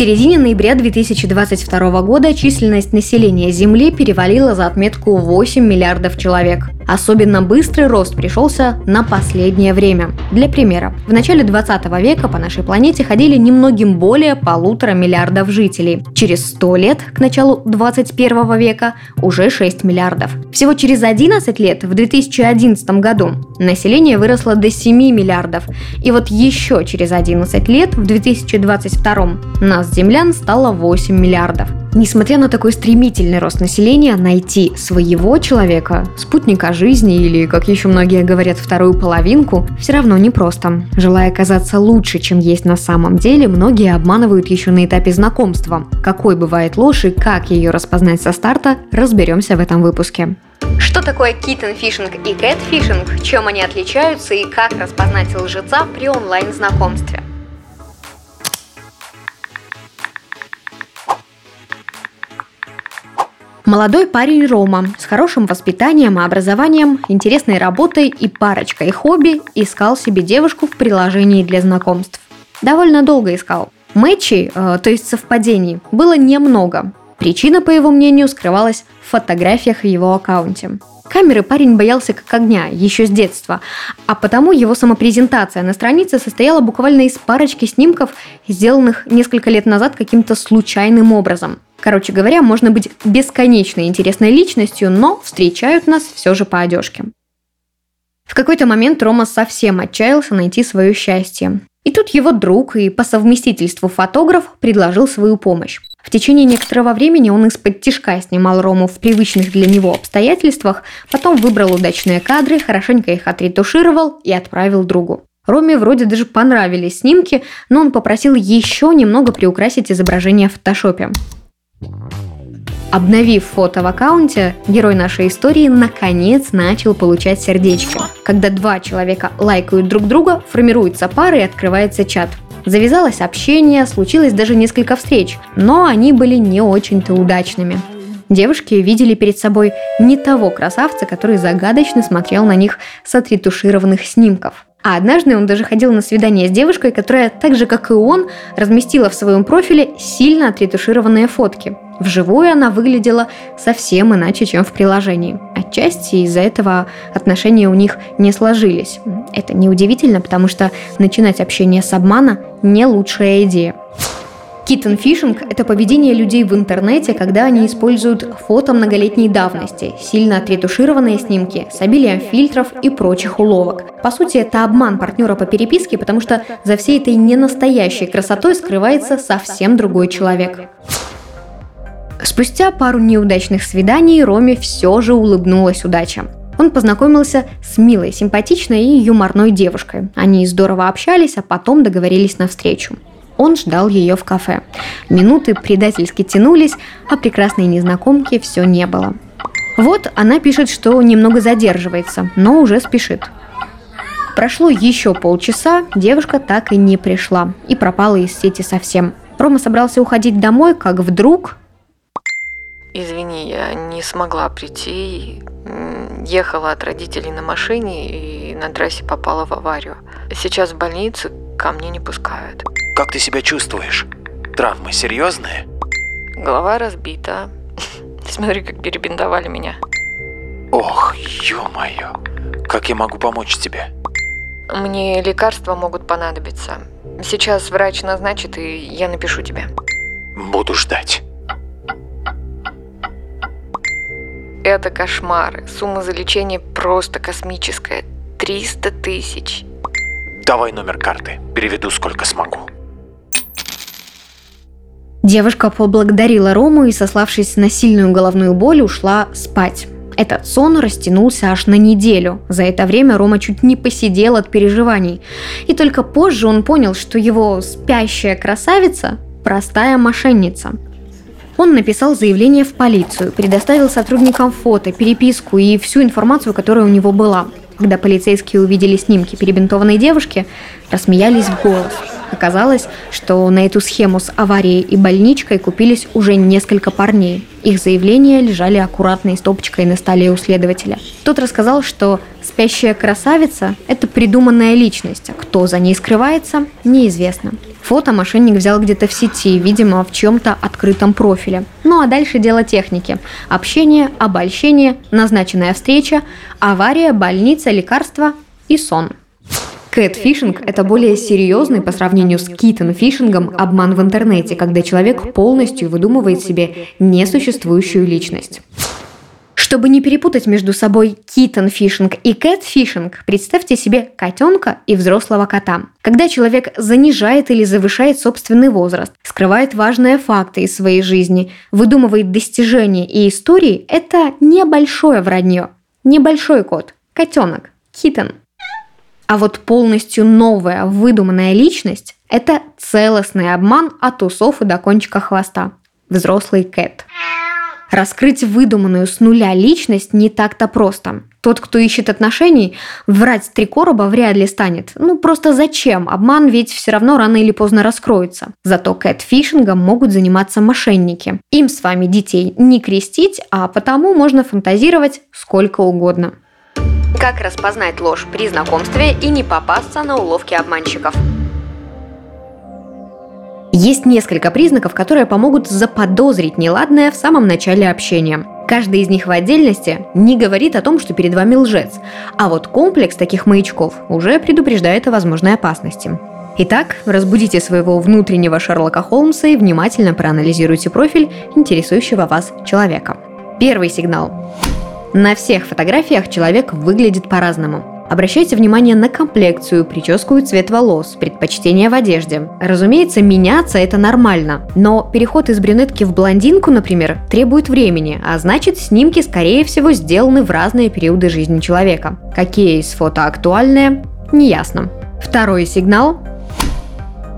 Середине ноября 2022 года численность населения Земли перевалила за отметку 8 миллиардов человек. Особенно быстрый рост пришелся на последнее время. Для примера, в начале 20 века по нашей планете ходили немногим более полутора миллиардов жителей. Через 100 лет, к началу 21 века, уже 6 миллиардов. Всего через 11 лет, в 2011 году, население выросло до 7 миллиардов. И вот еще через 11 лет, в 2022, нас, землян, стало 8 миллиардов. Несмотря на такой стремительный рост населения, найти своего человека, спутника жизни или, как еще многие говорят, вторую половинку, все равно непросто. Желая казаться лучше, чем есть на самом деле, многие обманывают еще на этапе знакомства. Какой бывает ложь и как ее распознать со старта, разберемся в этом выпуске. Что такое киттенфишинг и кэтфишинг, чем они отличаются и как распознать лжеца при онлайн-знакомстве? Молодой парень Рома с хорошим воспитанием и образованием, интересной работой и парочкой хобби искал себе девушку в приложении для знакомств. Довольно долго искал. Мэчей, э, то есть совпадений, было немного. Причина, по его мнению, скрывалась в фотографиях в его аккаунте. Камеры парень боялся как огня, еще с детства, а потому его самопрезентация на странице состояла буквально из парочки снимков, сделанных несколько лет назад каким-то случайным образом – Короче говоря, можно быть бесконечно интересной личностью, но встречают нас все же по одежке. В какой-то момент Рома совсем отчаялся найти свое счастье. И тут его друг и по совместительству фотограф предложил свою помощь. В течение некоторого времени он из-под тишка снимал Рому в привычных для него обстоятельствах, потом выбрал удачные кадры, хорошенько их отретушировал и отправил другу. Роме вроде даже понравились снимки, но он попросил еще немного приукрасить изображение в фотошопе. Обновив фото в аккаунте, герой нашей истории наконец начал получать сердечко. Когда два человека лайкают друг друга, формируется пара и открывается чат. Завязалось общение, случилось даже несколько встреч, но они были не очень-то удачными. Девушки видели перед собой не того красавца, который загадочно смотрел на них с отретушированных снимков. А однажды он даже ходил на свидание с девушкой, которая, так же как и он, разместила в своем профиле сильно отретушированные фотки. Вживую она выглядела совсем иначе, чем в приложении. Отчасти из-за этого отношения у них не сложились. Это неудивительно, потому что начинать общение с обмана не лучшая идея. Киттенфишинг – это поведение людей в интернете, когда они используют фото многолетней давности, сильно отретушированные снимки с обилием фильтров и прочих уловок. По сути, это обман партнера по переписке, потому что за всей этой ненастоящей красотой скрывается совсем другой человек. Спустя пару неудачных свиданий Роме все же улыбнулась удача. Он познакомился с милой, симпатичной и юморной девушкой. Они здорово общались, а потом договорились на встречу. Он ждал ее в кафе. Минуты предательски тянулись, а прекрасной незнакомки все не было. Вот она пишет, что немного задерживается, но уже спешит. Прошло еще полчаса, девушка так и не пришла и пропала из сети совсем. Рома собрался уходить домой, как вдруг... Извини, я не смогла прийти. Ехала от родителей на машине и на трассе попала в аварию. Сейчас в больнице ко мне не пускают. Как ты себя чувствуешь? Травмы серьезные? Голова разбита. Смотри, как перебинтовали меня. Ох, ё-моё. Как я могу помочь тебе? Мне лекарства могут понадобиться. Сейчас врач назначит, и я напишу тебе. Буду ждать. Это кошмары. Сумма за лечение просто космическая. 300 тысяч. Давай номер карты. Переведу сколько смогу. Девушка поблагодарила Рому и, сославшись на сильную головную боль, ушла спать. Этот сон растянулся аж на неделю. За это время Рома чуть не посидел от переживаний. И только позже он понял, что его спящая красавица – простая мошенница. Он написал заявление в полицию, предоставил сотрудникам фото, переписку и всю информацию, которая у него была. Когда полицейские увидели снимки перебинтованной девушки, рассмеялись в голос. Оказалось, что на эту схему с аварией и больничкой купились уже несколько парней. Их заявления лежали аккуратной стопочкой на столе у следователя. Тот рассказал, что спящая красавица – это придуманная личность, а кто за ней скрывается – неизвестно. Фото мошенник взял где-то в сети, видимо, в чем-то открытом профиле. Ну а дальше дело техники. Общение, обольщение, назначенная встреча, авария, больница, лекарства и сон. Кэтфишинг – это более серьезный по сравнению с киттенфишингом обман в интернете, когда человек полностью выдумывает себе несуществующую личность. Чтобы не перепутать между собой киттенфишинг и кэтфишинг, представьте себе котенка и взрослого кота. Когда человек занижает или завышает собственный возраст, скрывает важные факты из своей жизни, выдумывает достижения и истории, это небольшое вранье. Небольшой кот. Котенок. Киттен. А вот полностью новая, выдуманная личность – это целостный обман от усов и до кончика хвоста. Взрослый Кэт. Раскрыть выдуманную с нуля личность не так-то просто. Тот, кто ищет отношений, врать три короба вряд ли станет. Ну просто зачем? Обман ведь все равно рано или поздно раскроется. Зато кэтфишингом могут заниматься мошенники. Им с вами детей не крестить, а потому можно фантазировать сколько угодно. Как распознать ложь при знакомстве и не попасться на уловки обманщиков? Есть несколько признаков, которые помогут заподозрить неладное в самом начале общения. Каждый из них в отдельности не говорит о том, что перед вами лжец, а вот комплекс таких маячков уже предупреждает о возможной опасности. Итак, разбудите своего внутреннего Шерлока Холмса и внимательно проанализируйте профиль интересующего вас человека. Первый сигнал. На всех фотографиях человек выглядит по-разному. Обращайте внимание на комплекцию, прическу и цвет волос, предпочтения в одежде. Разумеется, меняться это нормально, но переход из брюнетки в блондинку, например, требует времени, а значит снимки, скорее всего, сделаны в разные периоды жизни человека. Какие из фото актуальные, неясно. Второй сигнал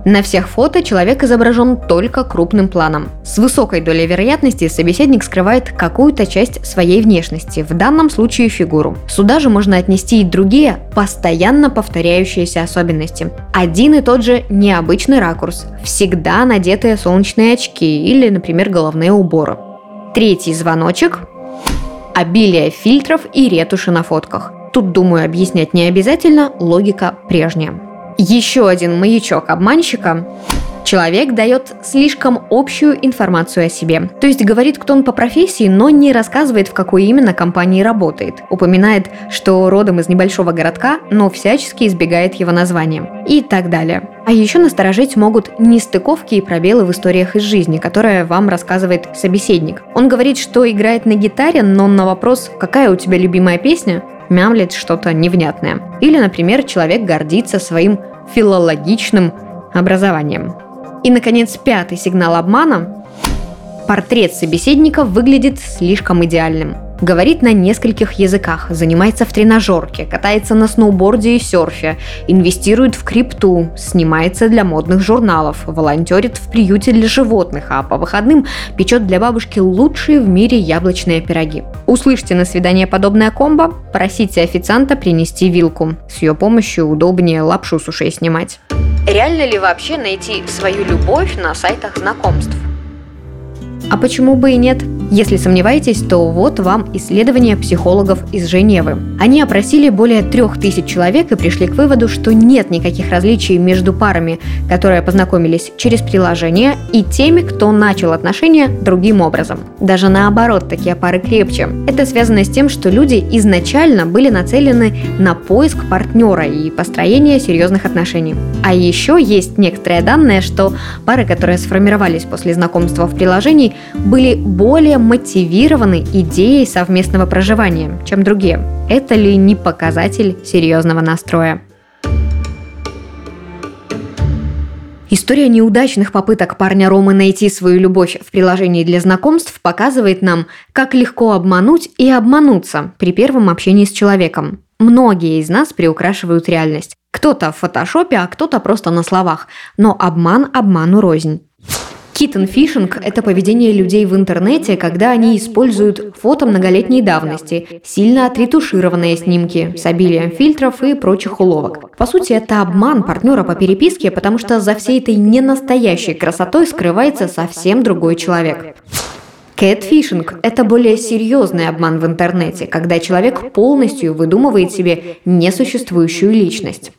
на всех фото человек изображен только крупным планом. С высокой долей вероятности собеседник скрывает какую-то часть своей внешности, в данном случае фигуру. Сюда же можно отнести и другие, постоянно повторяющиеся особенности. Один и тот же необычный ракурс, всегда надетые солнечные очки или, например, головные уборы. Третий звоночек – обилие фильтров и ретуши на фотках. Тут, думаю, объяснять не обязательно, логика прежняя. Еще один маячок обманщика Человек дает слишком общую информацию о себе. То есть говорит, кто он по профессии, но не рассказывает, в какой именно компании работает. Упоминает, что родом из небольшого городка, но всячески избегает его названия. И так далее. А еще насторожить могут нестыковки и пробелы в историях из жизни, которые вам рассказывает собеседник. Он говорит, что играет на гитаре, но на вопрос «какая у тебя любимая песня?» мямлит что-то невнятное. Или, например, человек гордится своим филологичным образованием. И, наконец, пятый сигнал обмана. Портрет собеседника выглядит слишком идеальным – Говорит на нескольких языках, занимается в тренажерке, катается на сноуборде и серфе, инвестирует в крипту, снимается для модных журналов, волонтерит в приюте для животных, а по выходным печет для бабушки лучшие в мире яблочные пироги. Услышьте на свидание подобное комбо, просите официанта принести вилку. С ее помощью удобнее лапшу с ушей снимать. Реально ли вообще найти свою любовь на сайтах знакомств? А почему бы и нет? Если сомневаетесь, то вот вам исследование психологов из Женевы. Они опросили более трех тысяч человек и пришли к выводу, что нет никаких различий между парами, которые познакомились через приложение, и теми, кто начал отношения другим образом. Даже наоборот, такие пары крепче. Это связано с тем, что люди изначально были нацелены на поиск партнера и построение серьезных отношений. А еще есть некоторые данные, что пары, которые сформировались после знакомства в приложении, были более мотивированы идеей совместного проживания, чем другие. Это ли не показатель серьезного настроя? История неудачных попыток парня Ромы найти свою любовь в приложении для знакомств показывает нам, как легко обмануть и обмануться при первом общении с человеком. Многие из нас приукрашивают реальность. Кто-то в фотошопе, а кто-то просто на словах. Но обман обману рознь. Киттенфишинг – это поведение людей в интернете, когда они используют фото многолетней давности, сильно отретушированные снимки с обилием фильтров и прочих уловок. По сути, это обман партнера по переписке, потому что за всей этой ненастоящей красотой скрывается совсем другой человек. Кэтфишинг – это более серьезный обман в интернете, когда человек полностью выдумывает себе несуществующую личность.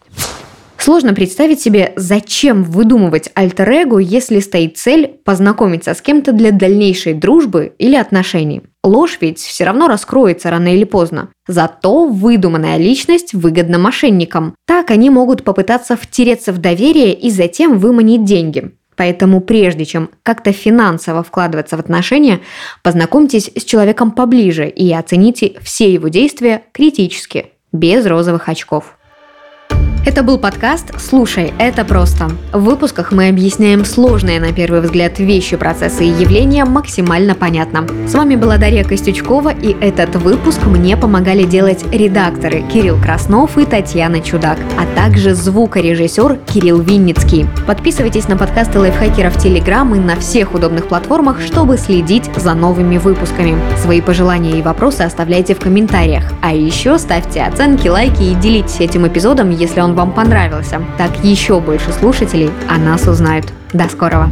Сложно представить себе, зачем выдумывать альтер-эго, если стоит цель познакомиться с кем-то для дальнейшей дружбы или отношений. Ложь ведь все равно раскроется рано или поздно. Зато выдуманная личность выгодна мошенникам. Так они могут попытаться втереться в доверие и затем выманить деньги. Поэтому прежде чем как-то финансово вкладываться в отношения, познакомьтесь с человеком поближе и оцените все его действия критически, без розовых очков. Это был подкаст «Слушай, это просто». В выпусках мы объясняем сложные на первый взгляд вещи, процессы и явления максимально понятно. С вами была Дарья Костючкова, и этот выпуск мне помогали делать редакторы Кирилл Краснов и Татьяна Чудак, а также звукорежиссер Кирилл Винницкий. Подписывайтесь на подкасты лайфхакеров Телеграм и на всех удобных платформах, чтобы следить за новыми выпусками. Свои пожелания и вопросы оставляйте в комментариях. А еще ставьте оценки, лайки и делитесь этим эпизодом, если вам понравился. Так еще больше слушателей о нас узнают. До скорого!